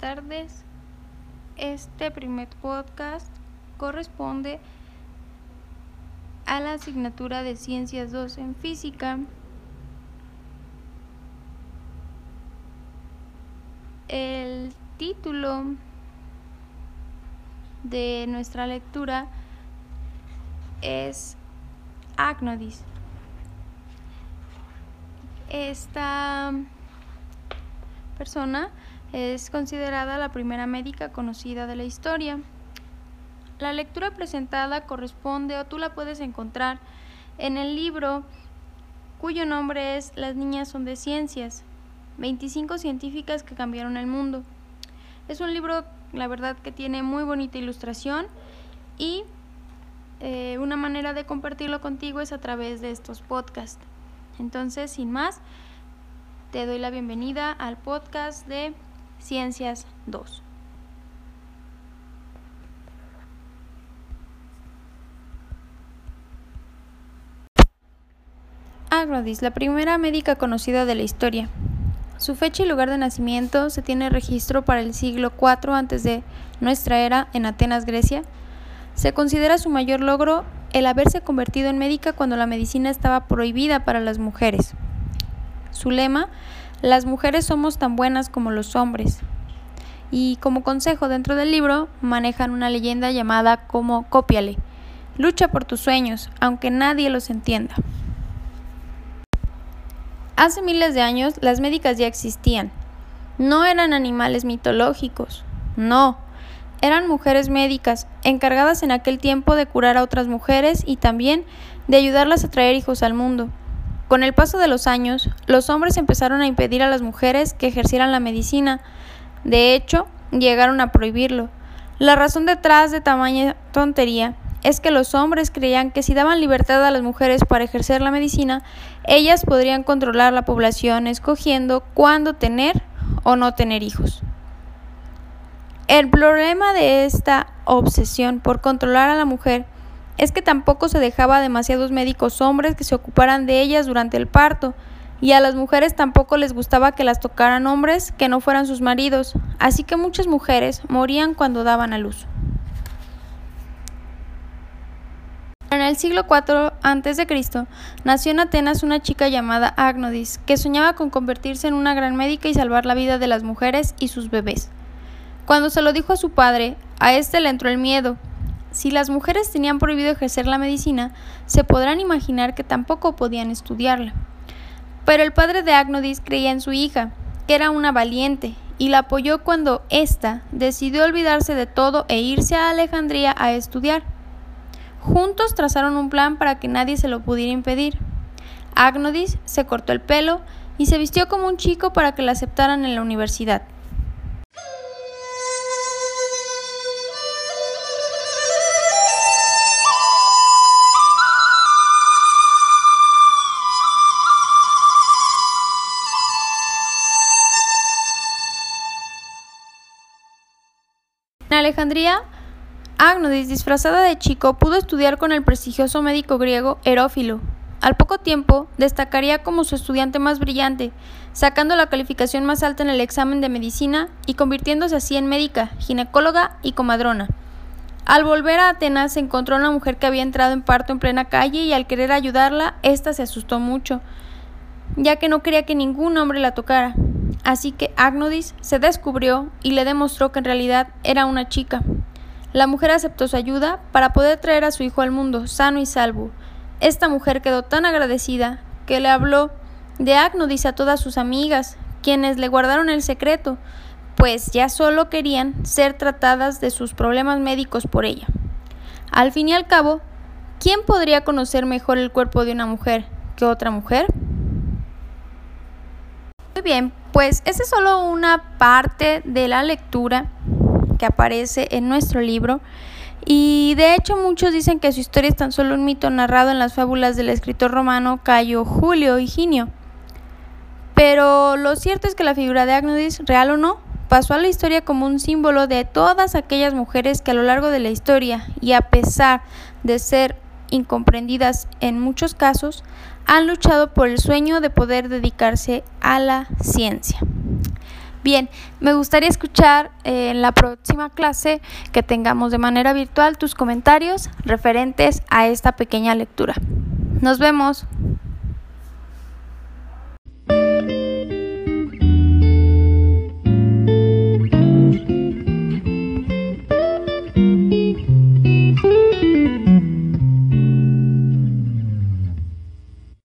Tardes. Este primer podcast corresponde a la asignatura de Ciencias 2 en Física. El título de nuestra lectura es Agnodis. Esta persona es considerada la primera médica conocida de la historia. La lectura presentada corresponde o tú la puedes encontrar en el libro cuyo nombre es Las niñas son de ciencias, 25 científicas que cambiaron el mundo. Es un libro, la verdad, que tiene muy bonita ilustración y eh, una manera de compartirlo contigo es a través de estos podcasts. Entonces, sin más, te doy la bienvenida al podcast de Ciencias 2. Agrodis, la primera médica conocida de la historia. Su fecha y lugar de nacimiento se tiene registro para el siglo IV antes de nuestra era en Atenas, Grecia. Se considera su mayor logro el haberse convertido en médica cuando la medicina estaba prohibida para las mujeres. Su lema las mujeres somos tan buenas como los hombres. Y como consejo dentro del libro manejan una leyenda llamada como cópiale. Lucha por tus sueños, aunque nadie los entienda. Hace miles de años las médicas ya existían. No eran animales mitológicos, no. Eran mujeres médicas, encargadas en aquel tiempo de curar a otras mujeres y también de ayudarlas a traer hijos al mundo. Con el paso de los años, los hombres empezaron a impedir a las mujeres que ejercieran la medicina. De hecho, llegaron a prohibirlo. La razón detrás de tamaña tontería es que los hombres creían que si daban libertad a las mujeres para ejercer la medicina, ellas podrían controlar la población escogiendo cuándo tener o no tener hijos. El problema de esta obsesión por controlar a la mujer es que tampoco se dejaba a demasiados médicos hombres que se ocuparan de ellas durante el parto, y a las mujeres tampoco les gustaba que las tocaran hombres que no fueran sus maridos, así que muchas mujeres morían cuando daban a luz. En el siglo IV a.C. nació en Atenas una chica llamada Agnodis, que soñaba con convertirse en una gran médica y salvar la vida de las mujeres y sus bebés. Cuando se lo dijo a su padre, a este le entró el miedo, si las mujeres tenían prohibido ejercer la medicina, se podrán imaginar que tampoco podían estudiarla. Pero el padre de Agnodis creía en su hija, que era una valiente, y la apoyó cuando ésta decidió olvidarse de todo e irse a Alejandría a estudiar. Juntos trazaron un plan para que nadie se lo pudiera impedir. Agnodis se cortó el pelo y se vistió como un chico para que la aceptaran en la universidad. Alejandría, Agnodis, disfrazada de chico, pudo estudiar con el prestigioso médico griego Herófilo. Al poco tiempo, destacaría como su estudiante más brillante, sacando la calificación más alta en el examen de medicina y convirtiéndose así en médica, ginecóloga y comadrona. Al volver a Atenas se encontró una mujer que había entrado en parto en plena calle y al querer ayudarla, ésta se asustó mucho, ya que no quería que ningún hombre la tocara. Así que Agnodis se descubrió y le demostró que en realidad era una chica. La mujer aceptó su ayuda para poder traer a su hijo al mundo sano y salvo. Esta mujer quedó tan agradecida que le habló de Agnodis a todas sus amigas, quienes le guardaron el secreto, pues ya solo querían ser tratadas de sus problemas médicos por ella. Al fin y al cabo, ¿quién podría conocer mejor el cuerpo de una mujer que otra mujer? Muy bien, pues esa es solo una parte de la lectura que aparece en nuestro libro. Y de hecho muchos dicen que su historia es tan solo un mito narrado en las fábulas del escritor romano Cayo Julio Higinio. Pero lo cierto es que la figura de Agnodis, real o no, pasó a la historia como un símbolo de todas aquellas mujeres que a lo largo de la historia, y a pesar de ser incomprendidas en muchos casos, han luchado por el sueño de poder dedicarse a la ciencia. Bien, me gustaría escuchar eh, en la próxima clase que tengamos de manera virtual tus comentarios referentes a esta pequeña lectura. Nos vemos.